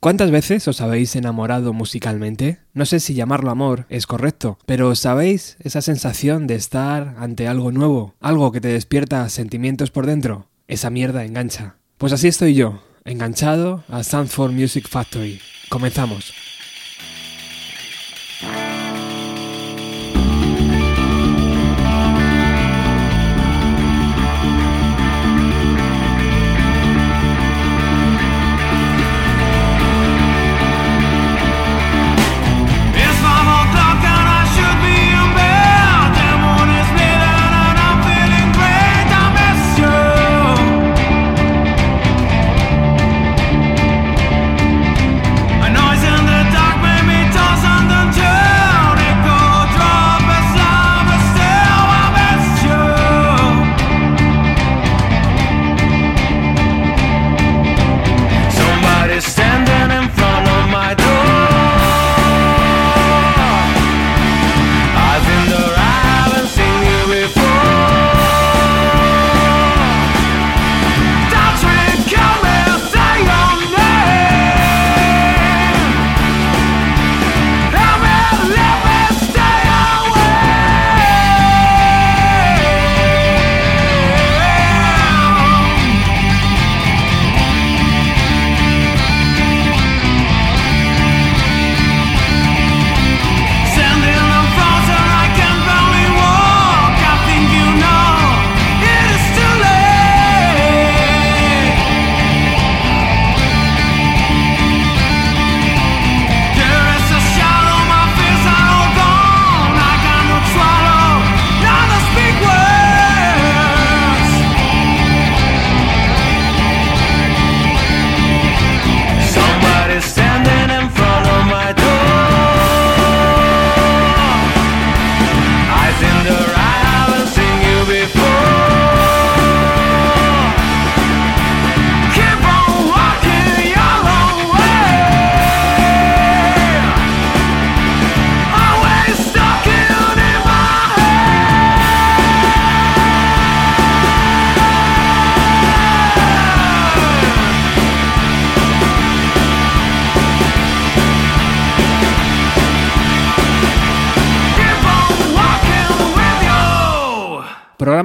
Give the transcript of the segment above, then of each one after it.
¿Cuántas veces os habéis enamorado musicalmente? No sé si llamarlo amor es correcto, pero ¿sabéis esa sensación de estar ante algo nuevo? Algo que te despierta sentimientos por dentro. Esa mierda engancha. Pues así estoy yo, enganchado a Sanford Music Factory. Comenzamos.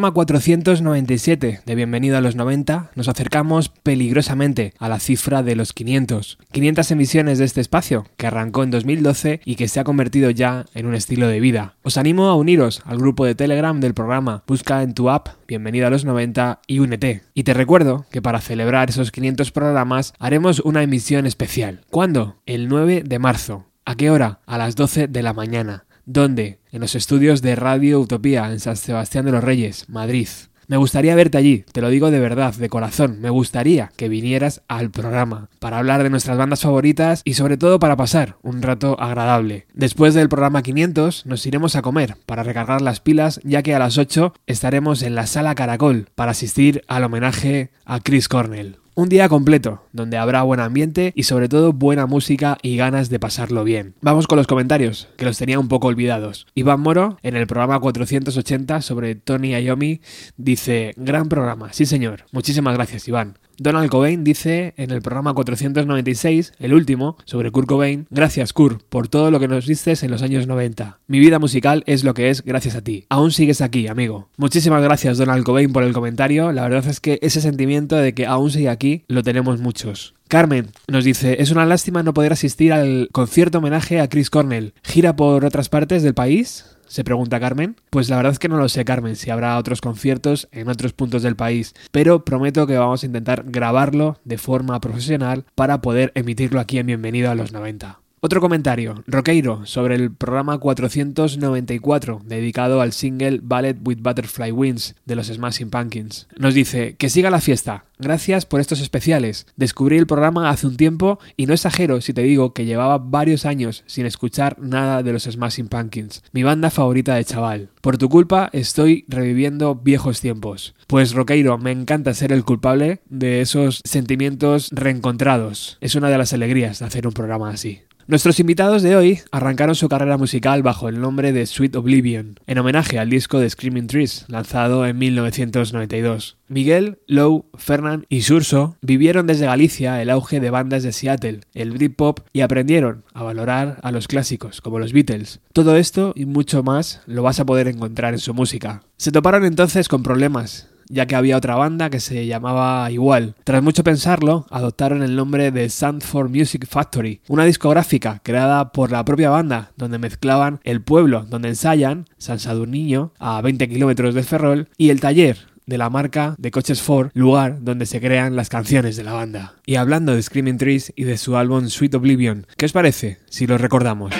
Programa 497 de Bienvenido a los 90, nos acercamos peligrosamente a la cifra de los 500. 500 emisiones de este espacio, que arrancó en 2012 y que se ha convertido ya en un estilo de vida. Os animo a uniros al grupo de Telegram del programa. Busca en tu app Bienvenido a los 90 y únete. Y te recuerdo que para celebrar esos 500 programas haremos una emisión especial. ¿Cuándo? El 9 de marzo. ¿A qué hora? A las 12 de la mañana. ¿Dónde? En los estudios de Radio Utopía, en San Sebastián de los Reyes, Madrid. Me gustaría verte allí, te lo digo de verdad, de corazón, me gustaría que vinieras al programa para hablar de nuestras bandas favoritas y sobre todo para pasar un rato agradable. Después del programa 500 nos iremos a comer para recargar las pilas ya que a las 8 estaremos en la sala Caracol para asistir al homenaje a Chris Cornell. Un día completo, donde habrá buen ambiente y sobre todo buena música y ganas de pasarlo bien. Vamos con los comentarios, que los tenía un poco olvidados. Iván Moro, en el programa 480 sobre Tony Iommi, dice, gran programa, sí señor. Muchísimas gracias Iván. Donald Cobain dice en el programa 496, el último, sobre Kurt Cobain, gracias Kurt por todo lo que nos diste en los años 90. Mi vida musical es lo que es gracias a ti. Aún sigues aquí, amigo. Muchísimas gracias Donald Cobain por el comentario. La verdad es que ese sentimiento de que aún sigue aquí lo tenemos muchos. Carmen nos dice, es una lástima no poder asistir al concierto homenaje a Chris Cornell. ¿Gira por otras partes del país? Se pregunta Carmen. Pues la verdad es que no lo sé, Carmen, si habrá otros conciertos en otros puntos del país, pero prometo que vamos a intentar grabarlo de forma profesional para poder emitirlo aquí en Bienvenido a los 90. Otro comentario, Roqueiro, sobre el programa 494, dedicado al single Ballet with Butterfly Wings de los Smashing Pumpkins. Nos dice, que siga la fiesta. Gracias por estos especiales. Descubrí el programa hace un tiempo y no exagero si te digo que llevaba varios años sin escuchar nada de los Smashing Pumpkins, mi banda favorita de chaval. Por tu culpa estoy reviviendo viejos tiempos. Pues Roqueiro, me encanta ser el culpable de esos sentimientos reencontrados. Es una de las alegrías de hacer un programa así. Nuestros invitados de hoy arrancaron su carrera musical bajo el nombre de Sweet Oblivion, en homenaje al disco de Screaming Trees, lanzado en 1992. Miguel, Lowe, Fernand y Surso vivieron desde Galicia el auge de bandas de Seattle, el Britpop y aprendieron a valorar a los clásicos como los Beatles. Todo esto y mucho más lo vas a poder encontrar en su música. Se toparon entonces con problemas, ya que había otra banda que se llamaba igual. Tras mucho pensarlo, adoptaron el nombre de Sandford Music Factory, una discográfica creada por la propia banda, donde mezclaban el pueblo donde ensayan, San Sadurniño, a 20 kilómetros de Ferrol, y el taller, de la marca de coches Ford, lugar donde se crean las canciones de la banda. Y hablando de Screaming Trees y de su álbum Sweet Oblivion, ¿qué os parece si lo recordamos?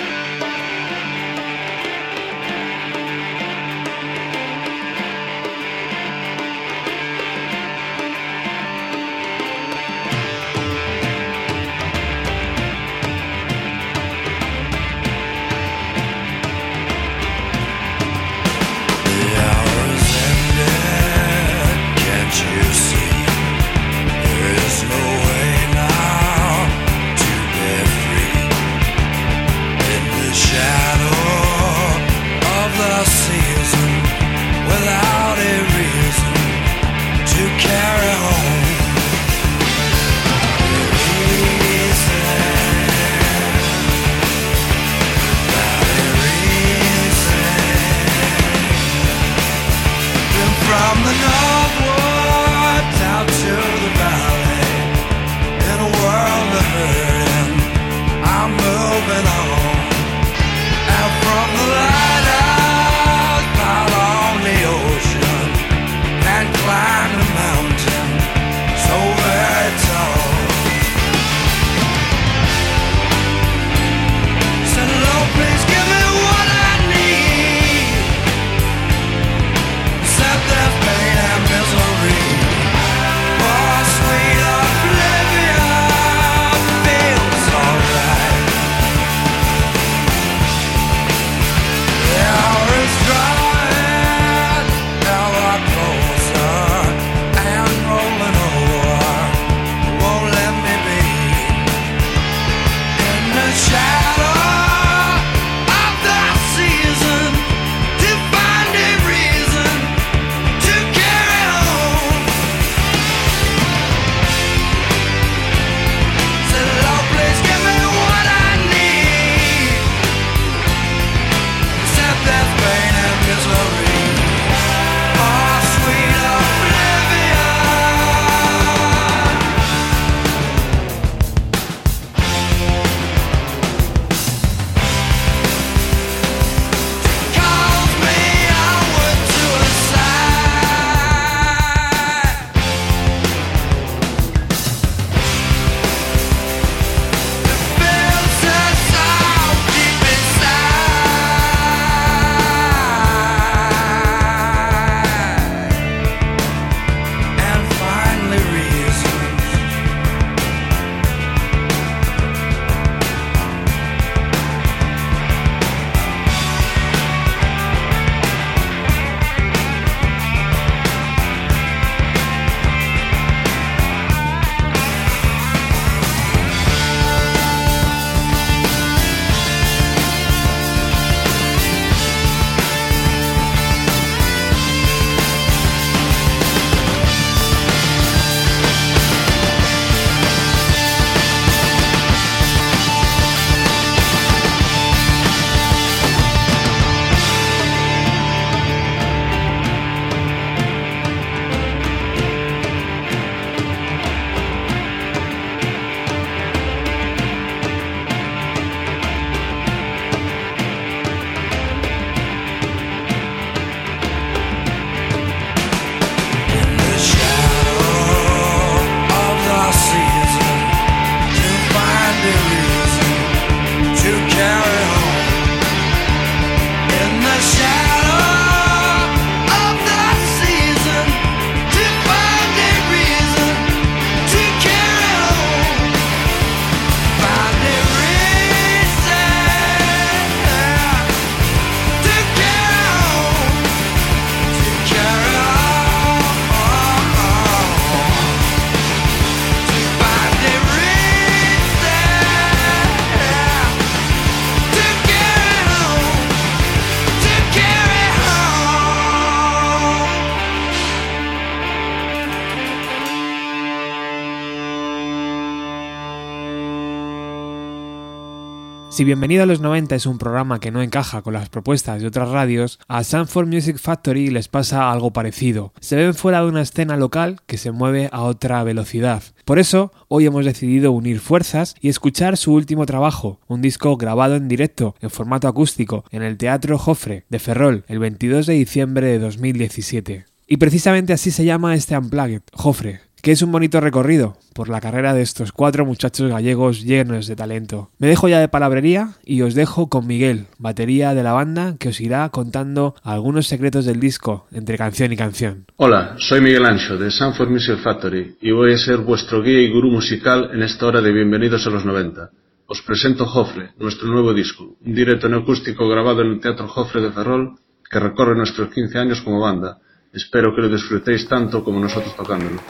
Si Bienvenido a los 90 es un programa que no encaja con las propuestas de otras radios, a Sanford Music Factory les pasa algo parecido. Se ven fuera de una escena local que se mueve a otra velocidad. Por eso, hoy hemos decidido unir fuerzas y escuchar su último trabajo, un disco grabado en directo, en formato acústico, en el Teatro Jofre de Ferrol, el 22 de diciembre de 2017. Y precisamente así se llama este Unplugged, Jofre, que es un bonito recorrido por la carrera de estos cuatro muchachos gallegos llenos de talento. Me dejo ya de palabrería y os dejo con Miguel, batería de la banda, que os irá contando algunos secretos del disco entre canción y canción. Hola, soy Miguel Ancho de Sanford Music Factory y voy a ser vuestro guía y gurú musical en esta hora de Bienvenidos a los 90. Os presento Jofre, nuestro nuevo disco, un directo neoacústico grabado en el Teatro Jofre de Ferrol que recorre nuestros 15 años como banda. Espero que lo disfrutéis tanto como nosotros tocándolo.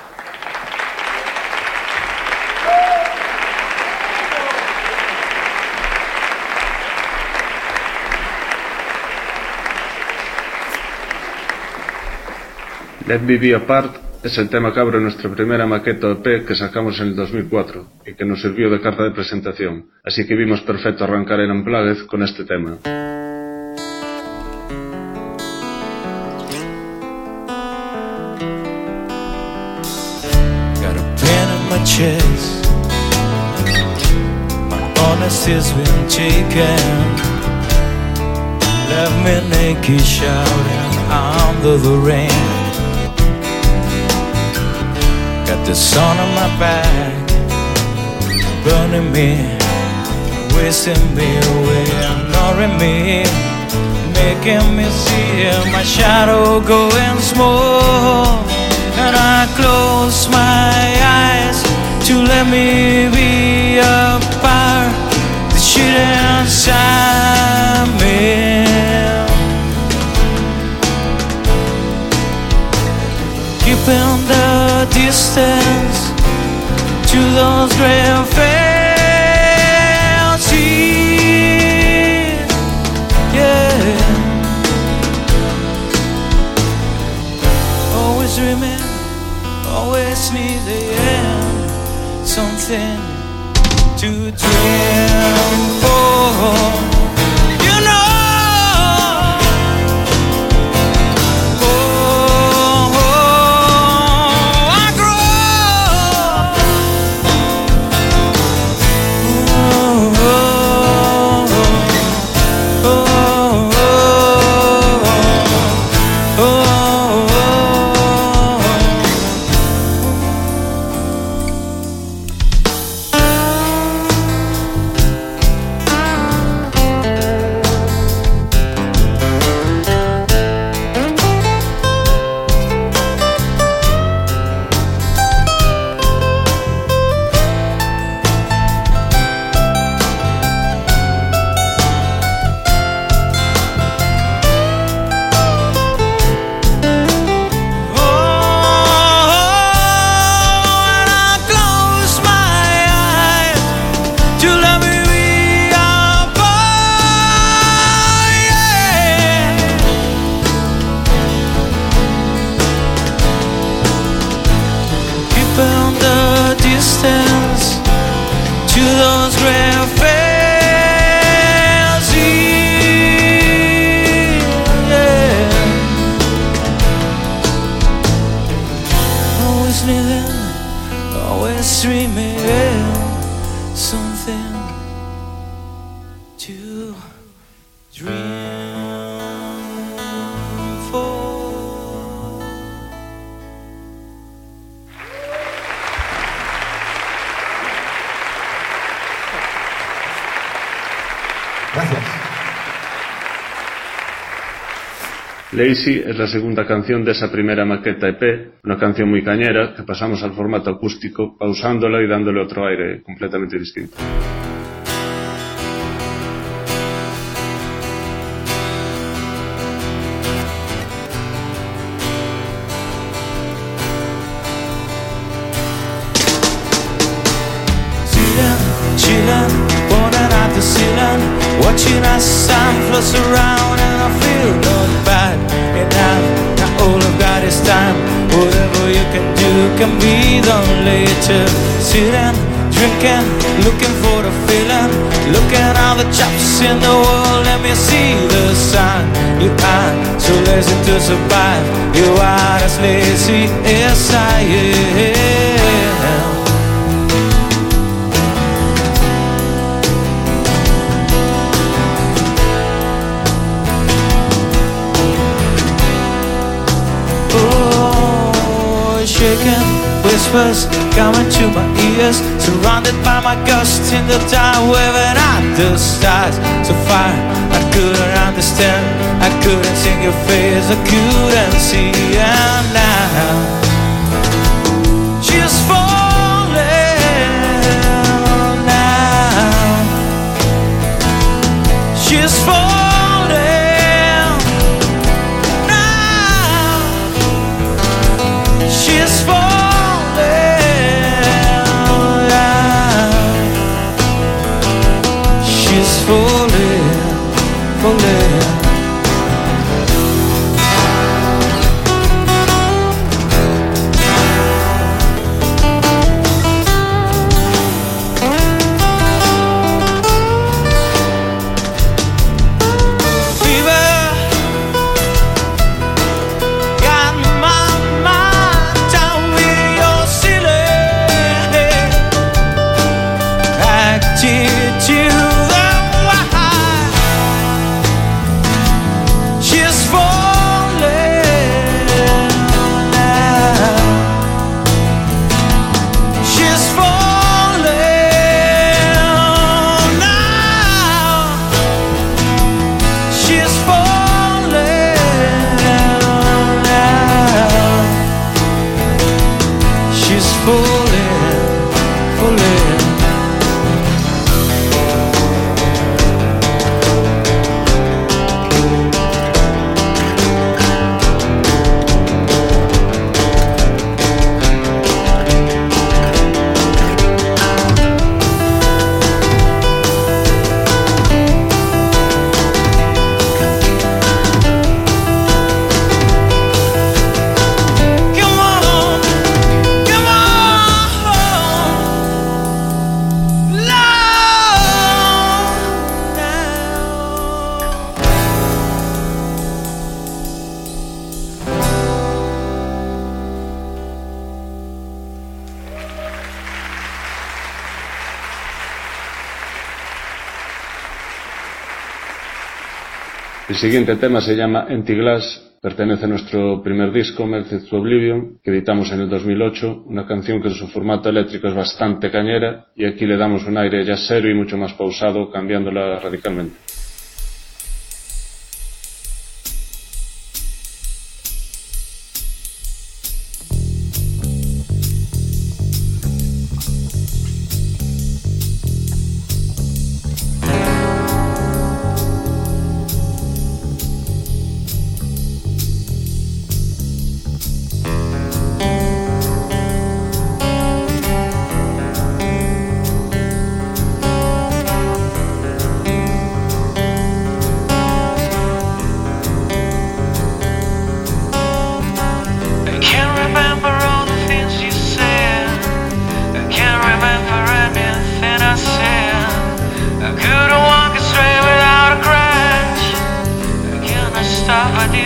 Let Me Be Apart es el tema que abre nuestra primera maqueta EP que sacamos en el 2004 y que nos sirvió de carta de presentación, así que vimos perfecto arrancar en Unplugged con este tema. My chest. Been taken. Left me naked, shouting under the rain. The sun on my back, burning me, wasting me away, ignoring me, making me see my shadow going small. And I close my eyes to let me be a part the shit inside me. Keeping the distance to those gray fancies. Yeah. Always dreaming, always need the end. Something to dream Es la segunda canción de esa primera maqueta EP, una canción muy cañera que pasamos al formato acústico, pausándola y dándole otro aire completamente distinto. Watching us sun floats around, and I feel time. Whatever you can do can be done later. Sitting, drinking, looking for the feeling, looking And all the chops in the world, let me see the sign. You are so lazy to survive. You are as lazy as I am. Whispers coming to my ears Surrounded by my ghost in the dark Waving at the stars So far I couldn't understand I couldn't see your face I couldn't see And now. She's falling now. She's falling El siguiente tema se llama Empty Glass, pertenece a nuestro primer disco, Melted to Oblivion, que editamos en el 2008, una canción que en su formato eléctrico es bastante cañera y aquí le damos un aire ya serio y mucho más pausado, cambiándola radicalmente.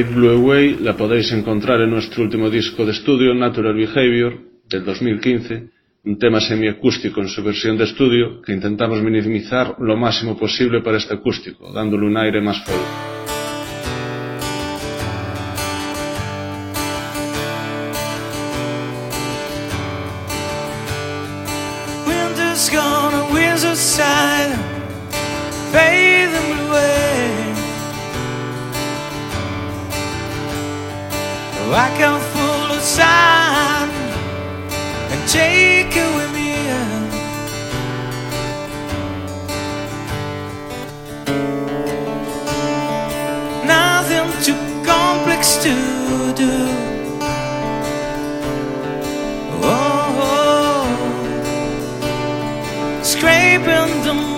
Blue Away la podéis encontrar en nuestro último disco de estudio, Natural Behavior, del 2015, un tema semiacústico en su versión de estudio que intentamos minimizar lo máximo posible para este acústico, dándole un aire más folk. I can full of sun and take it with me. Nothing too complex to do. Oh, oh, oh. scraping the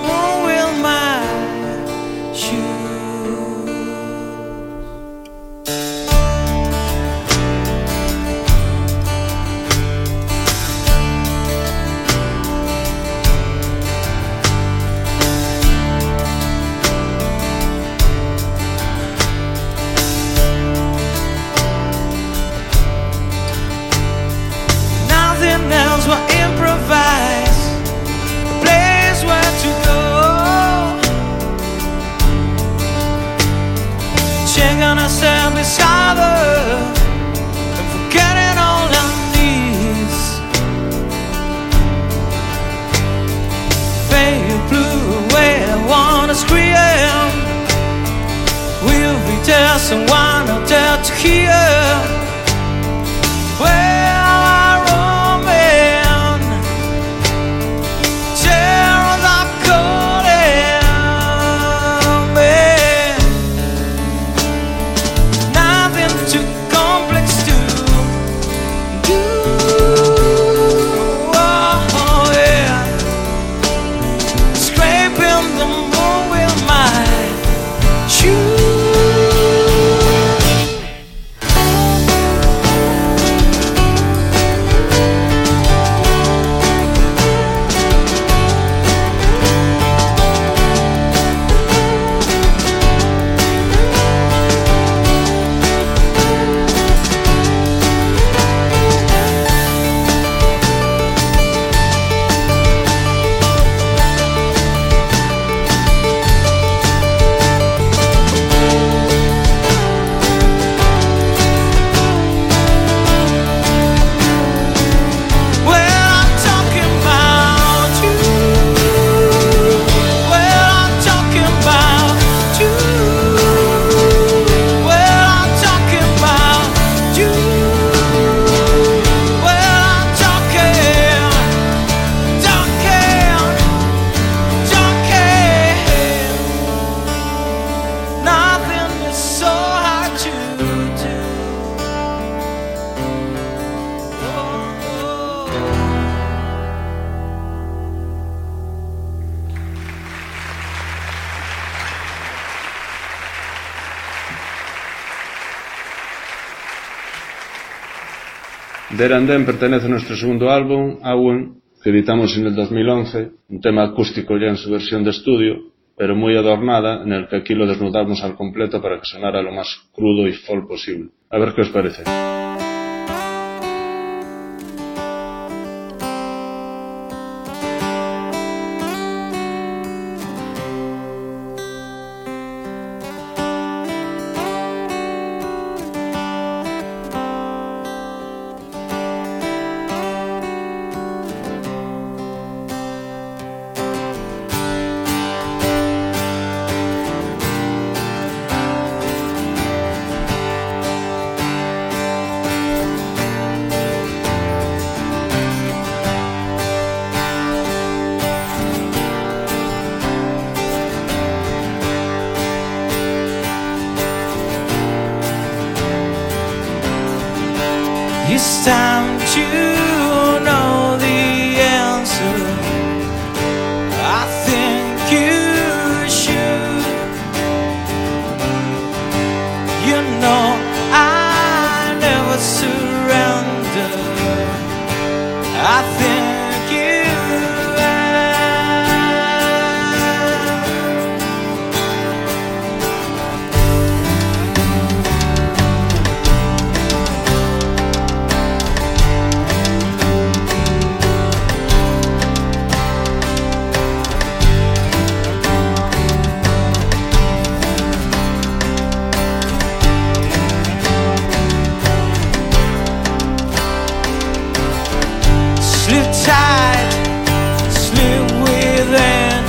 Der and pertenece a nuestro segundo álbum, Awen, que editamos en el 2011, un tema acústico ya en su versión de estudio, pero muy adornada, en el que aquí lo desnudamos al completo para que sonara lo más crudo y folk posible. A ver qué os parece.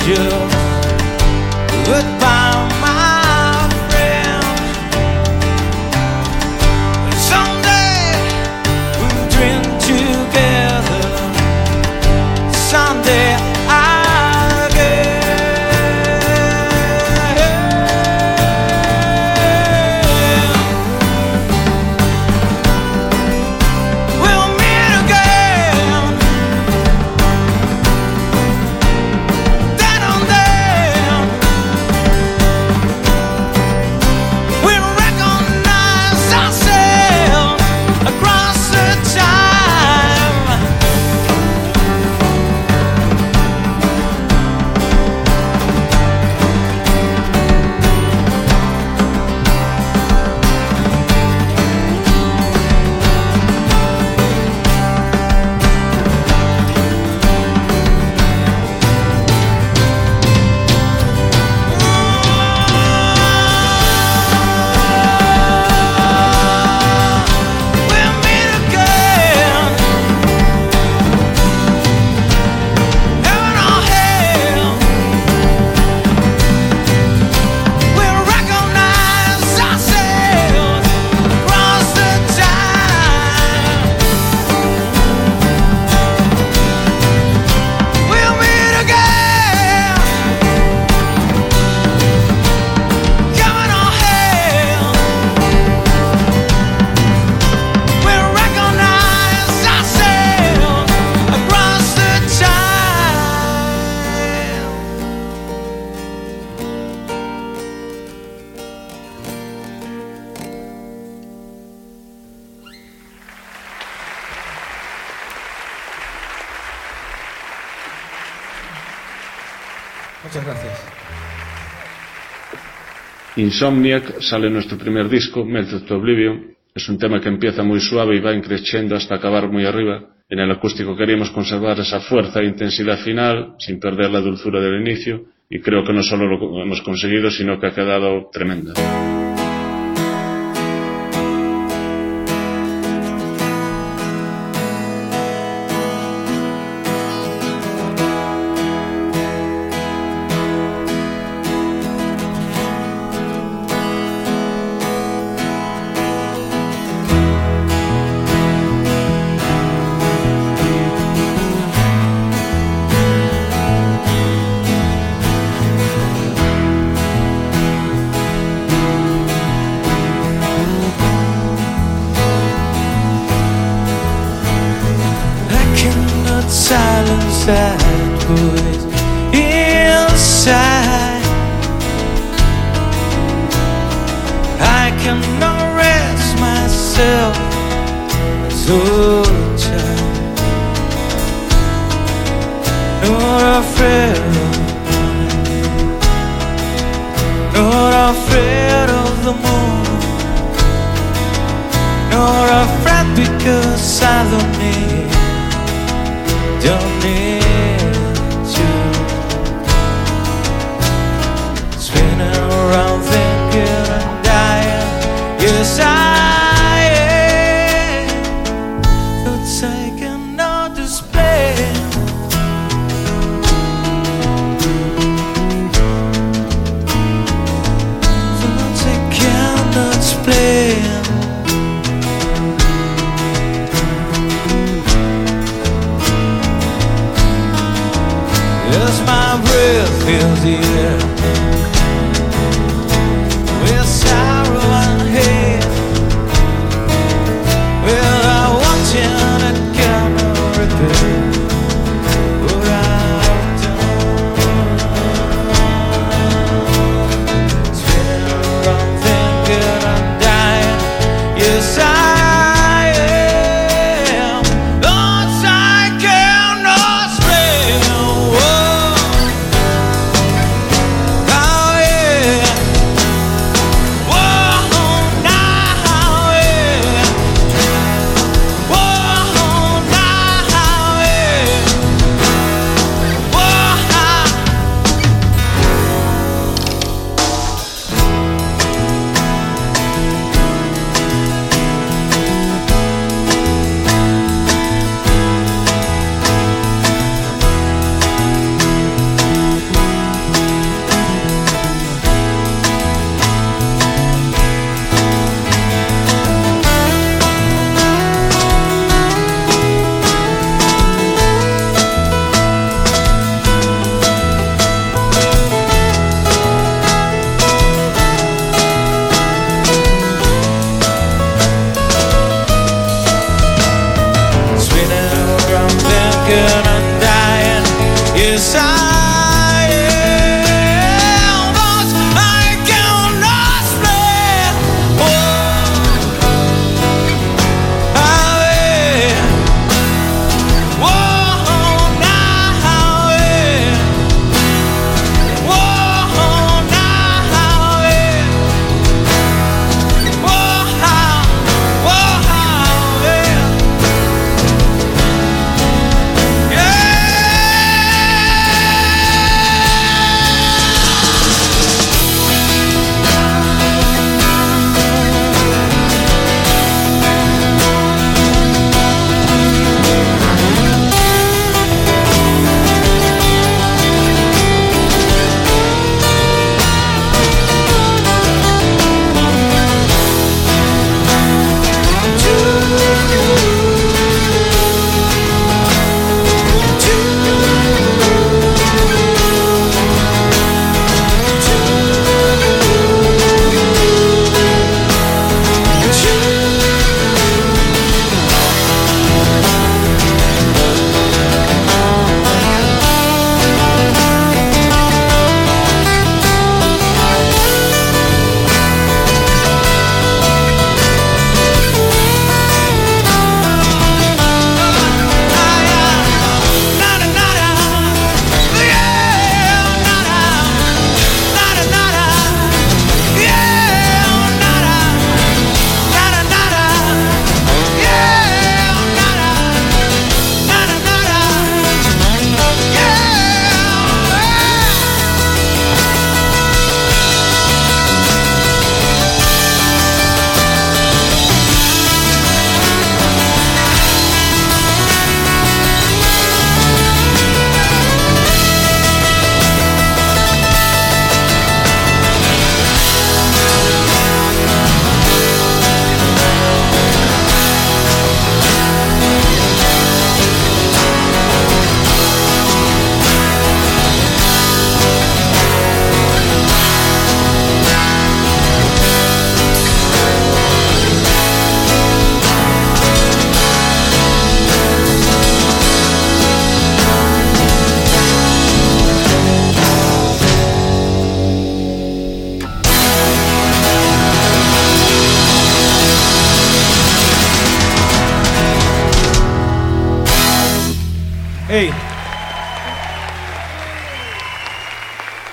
Just goodbye. Insomniac sale nuestro primer disco, Method to Oblivion. Es un tema que empieza muy suave y va increciendo hasta acabar muy arriba. En el acústico queríamos conservar esa fuerza e intensidad final sin perder la dulzura del inicio y creo que no solo lo hemos conseguido, sino que ha quedado tremenda.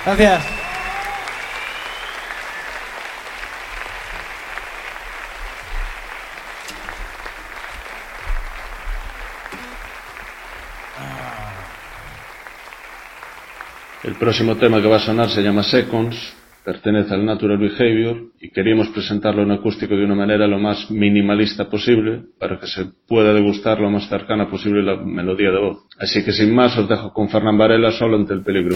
Gracias. El próximo tema que va a sonar se llama Seconds, pertenece al Natural Behavior y queríamos presentarlo en acústico de una manera lo más minimalista posible para que se pueda degustar lo más cercana posible la melodía de voz. Así que sin más os dejo con Fernán Varela solo ante el peligro.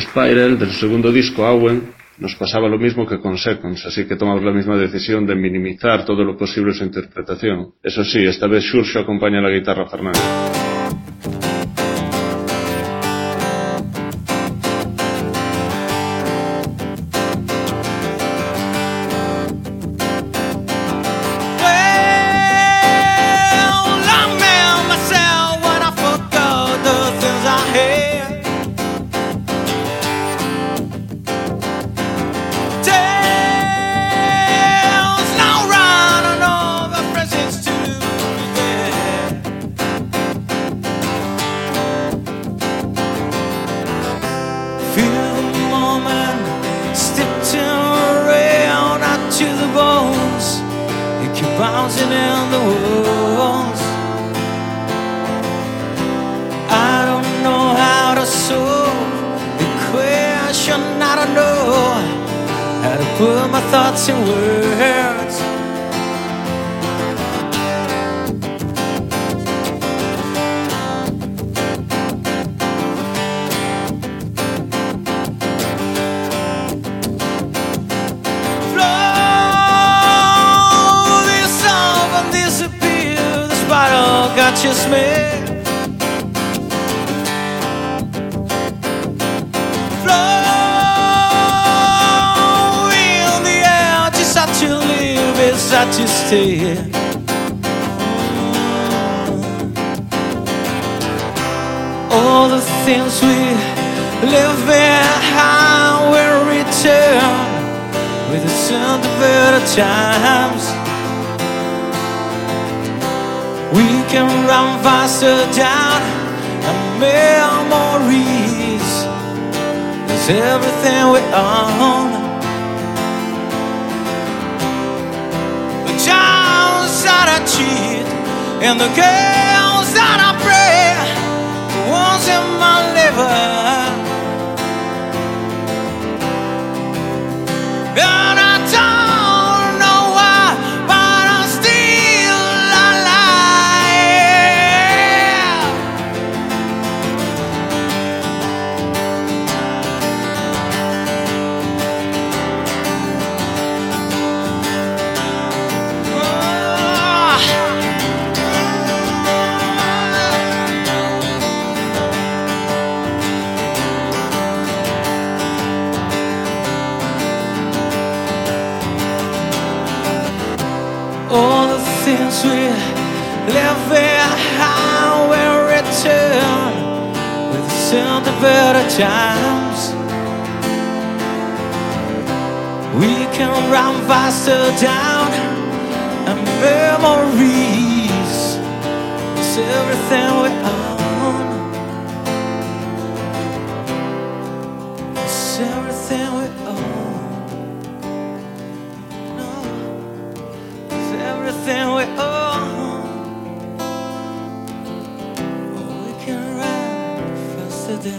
Spiral, del segundo disco Awen, nos pasaba lo mismo que con Seconds, así que tomamos la misma decisión de minimizar todo lo posible su interpretación. Eso sí, esta vez Xurxo acompaña la guitarra a Fernández. Times. We can run faster down our memories. It's everything we own. The towns that I cheat and the girls that I pray, the ones in my liver. Better times. We can run faster down and memories. It's everything we own. It's everything we own. No. It's everything we Cuando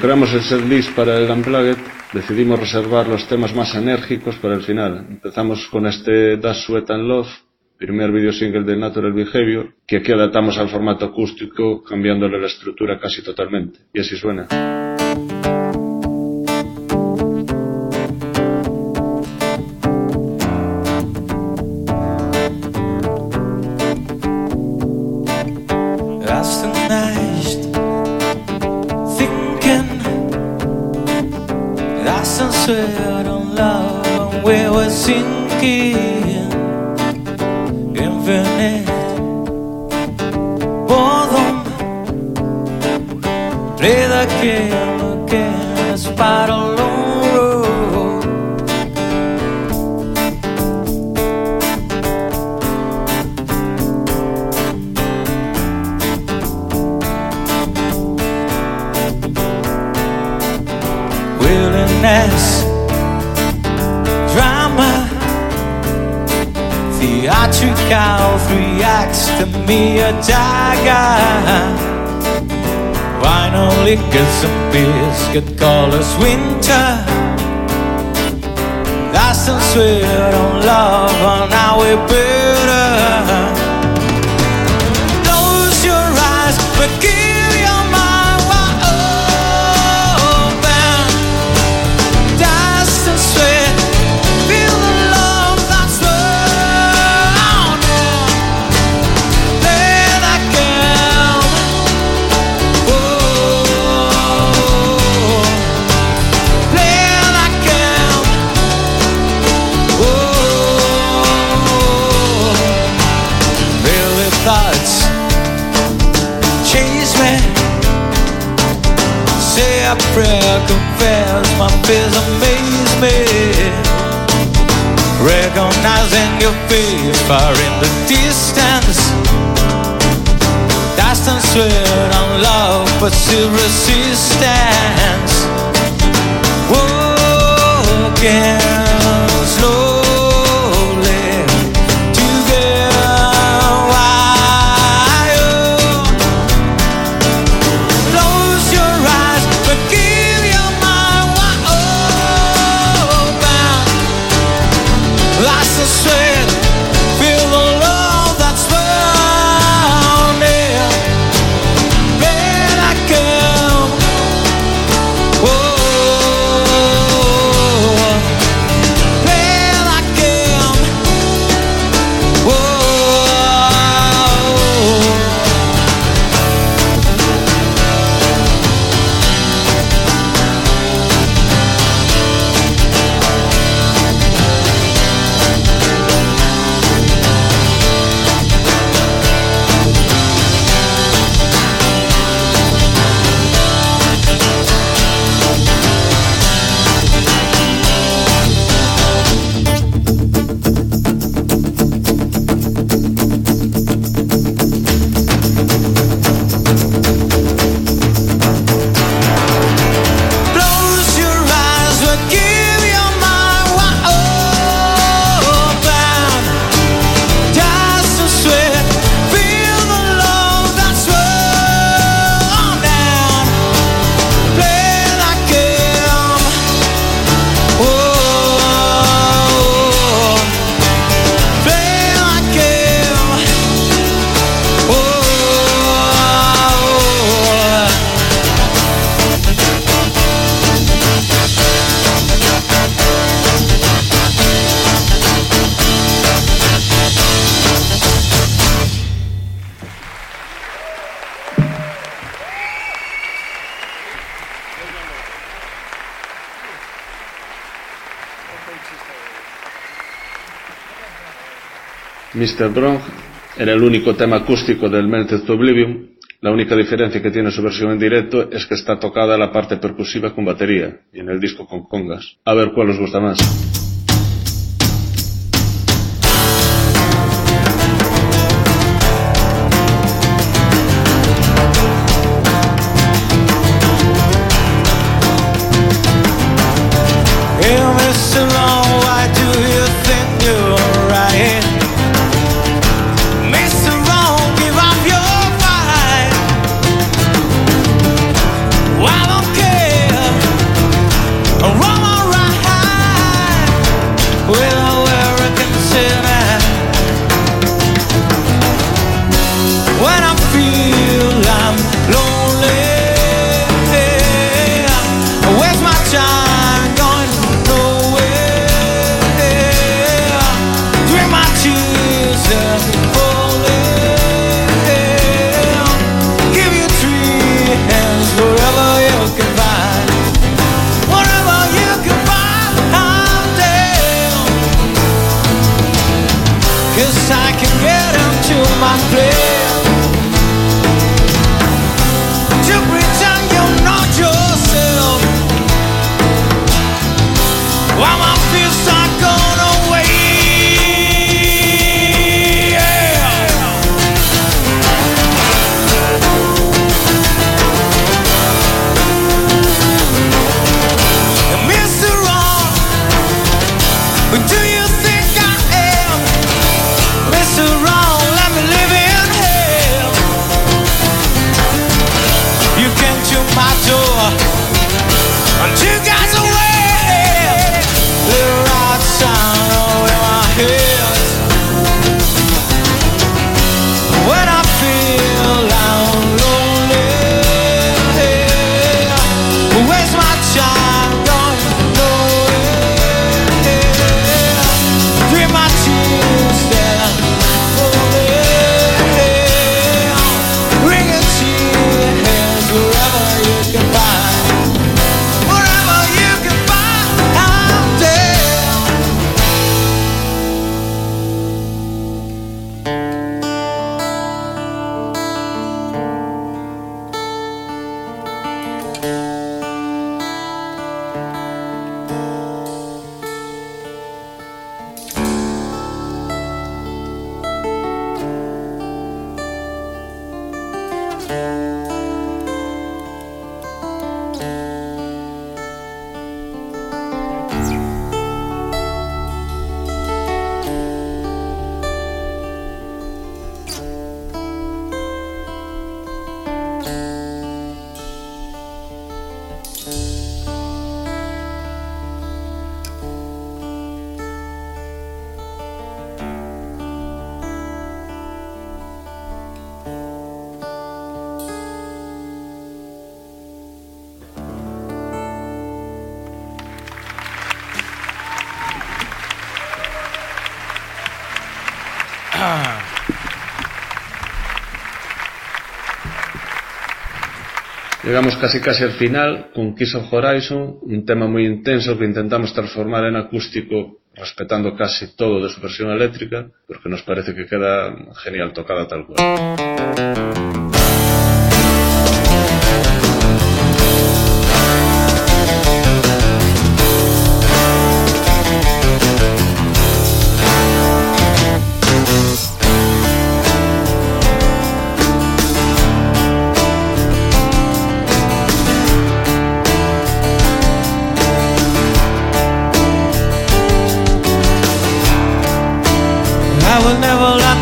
creamos el setlist para el Unplugged, decidimos reservar los temas más enérgicos para el final. Empezamos con este Das Sweat and Love, primer video single de Natural Behavior, que aquí adaptamos al formato acústico, cambiándole la estructura casi totalmente. Y así suena. on love, but still resistance. Walking. Mr. Bronx era el único tema acústico del Melted to Oblivion. La única diferencia que tiene su versión en directo es que está tocada la parte percusiva con batería y en el disco con congas. A ver cuál os gusta más. Llegamos casi casi al final con Kiss of Horizon, un tema muy intenso que intentamos transformar en acústico respetando casi todo de su versión eléctrica, porque nos parece que queda genial tocada tal cual.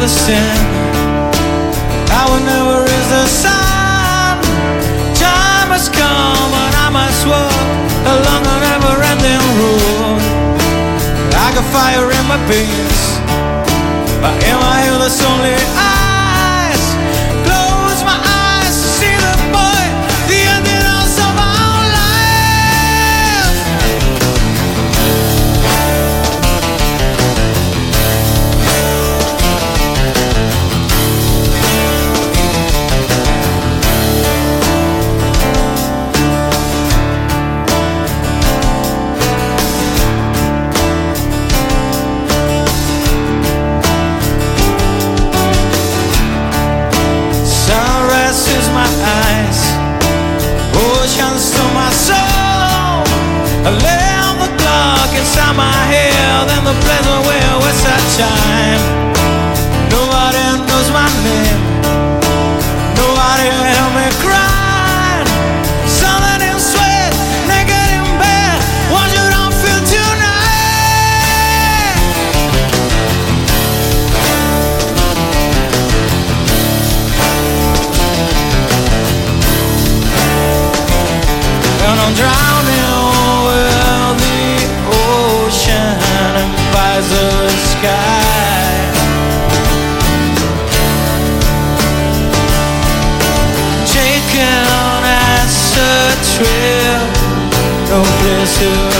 The sin. I will never is the sun. Time has come and I must walk along a never-ending road. I got fire in my veins, but in my head there's only I. to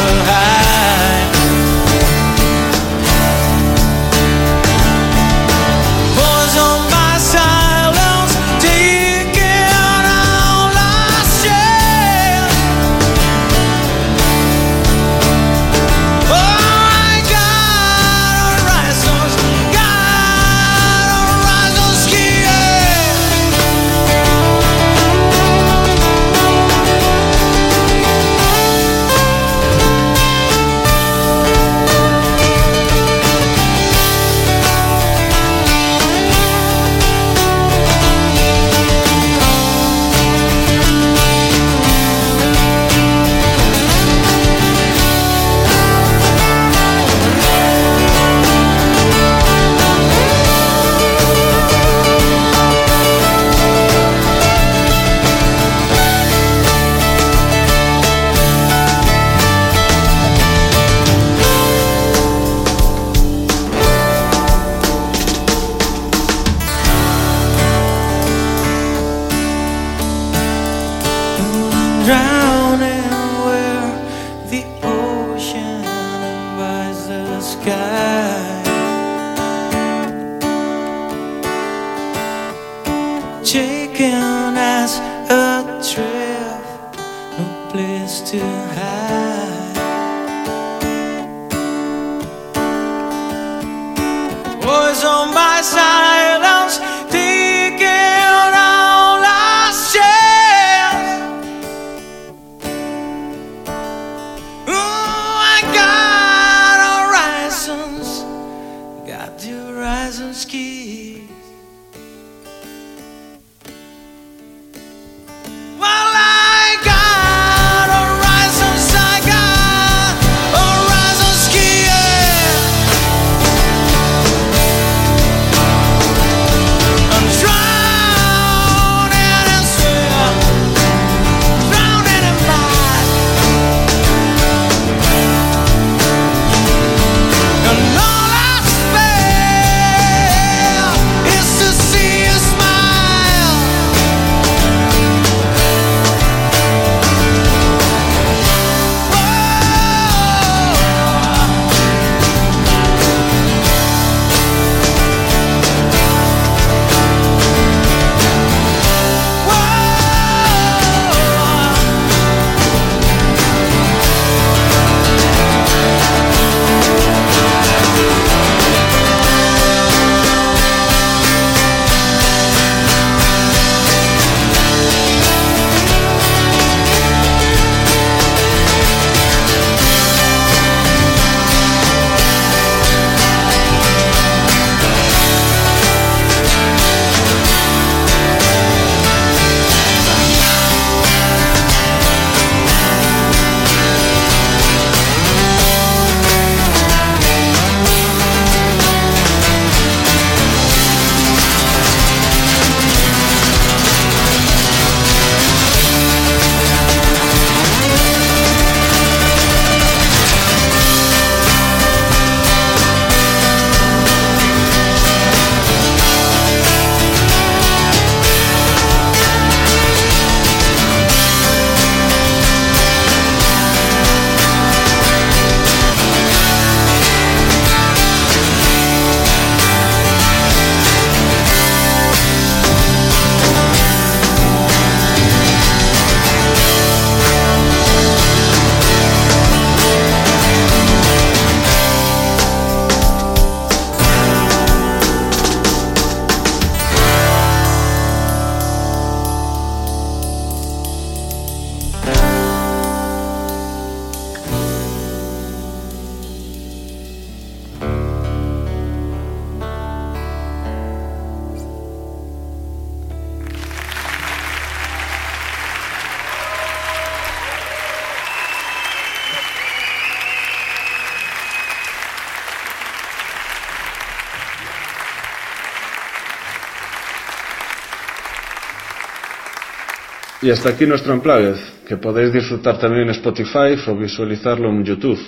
Y hasta aquí nuestro Unplugged, que podéis disfrutar también en Spotify o visualizarlo en YouTube.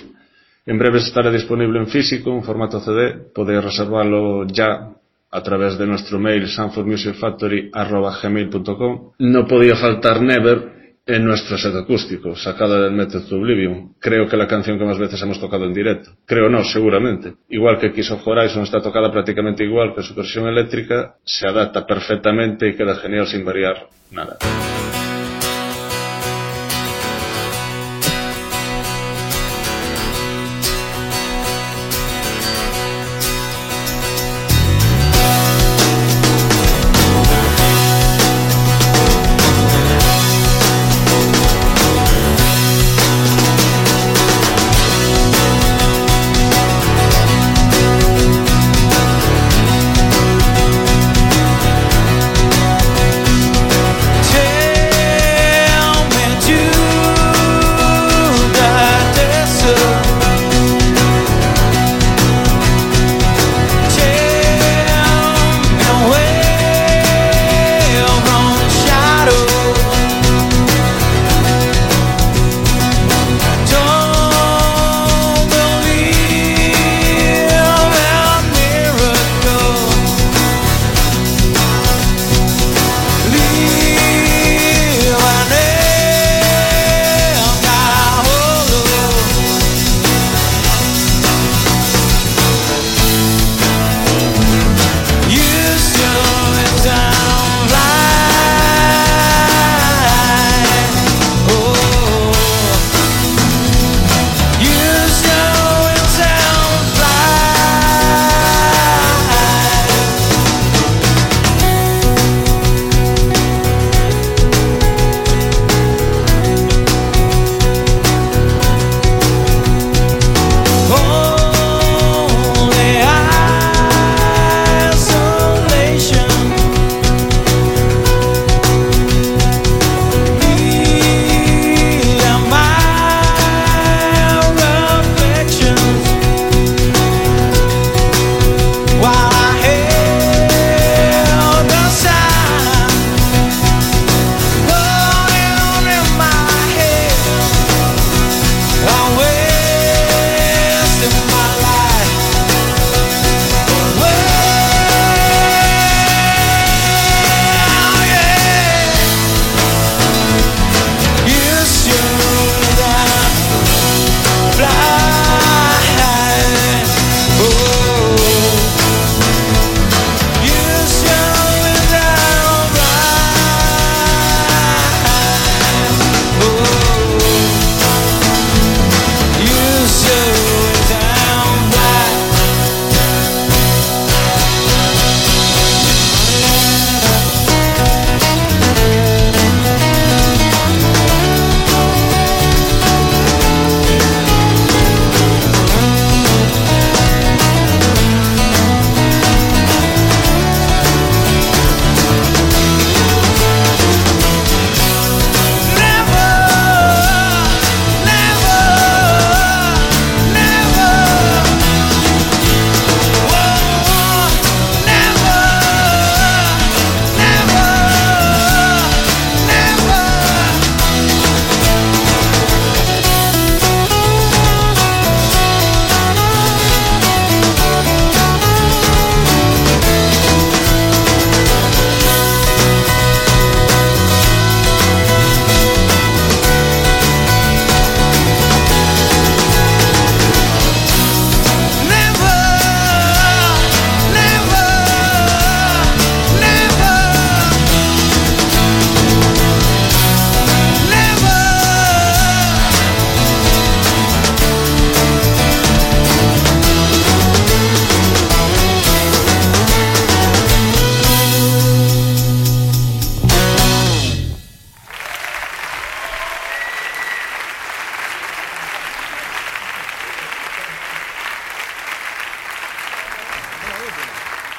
En breve estará disponible en físico, en formato CD. Podéis reservarlo ya a través de nuestro mail sanfordmusicfactory.gmail.com. No podía faltar Never en nuestro set acústico, sacada del Method to Oblivion. Creo que la canción que más veces hemos tocado en directo. Creo no, seguramente. Igual que Kiss of Horizon está tocada prácticamente igual que su versión eléctrica, se adapta perfectamente y queda genial sin variar nada.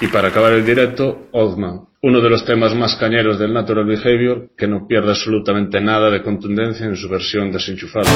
Y para acabar el directo, Oldman, uno de los temas más cañeros del Natural Behavior, que no pierde absolutamente nada de contundencia en su versión desenchufada.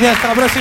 Gracias, hasta la próxima.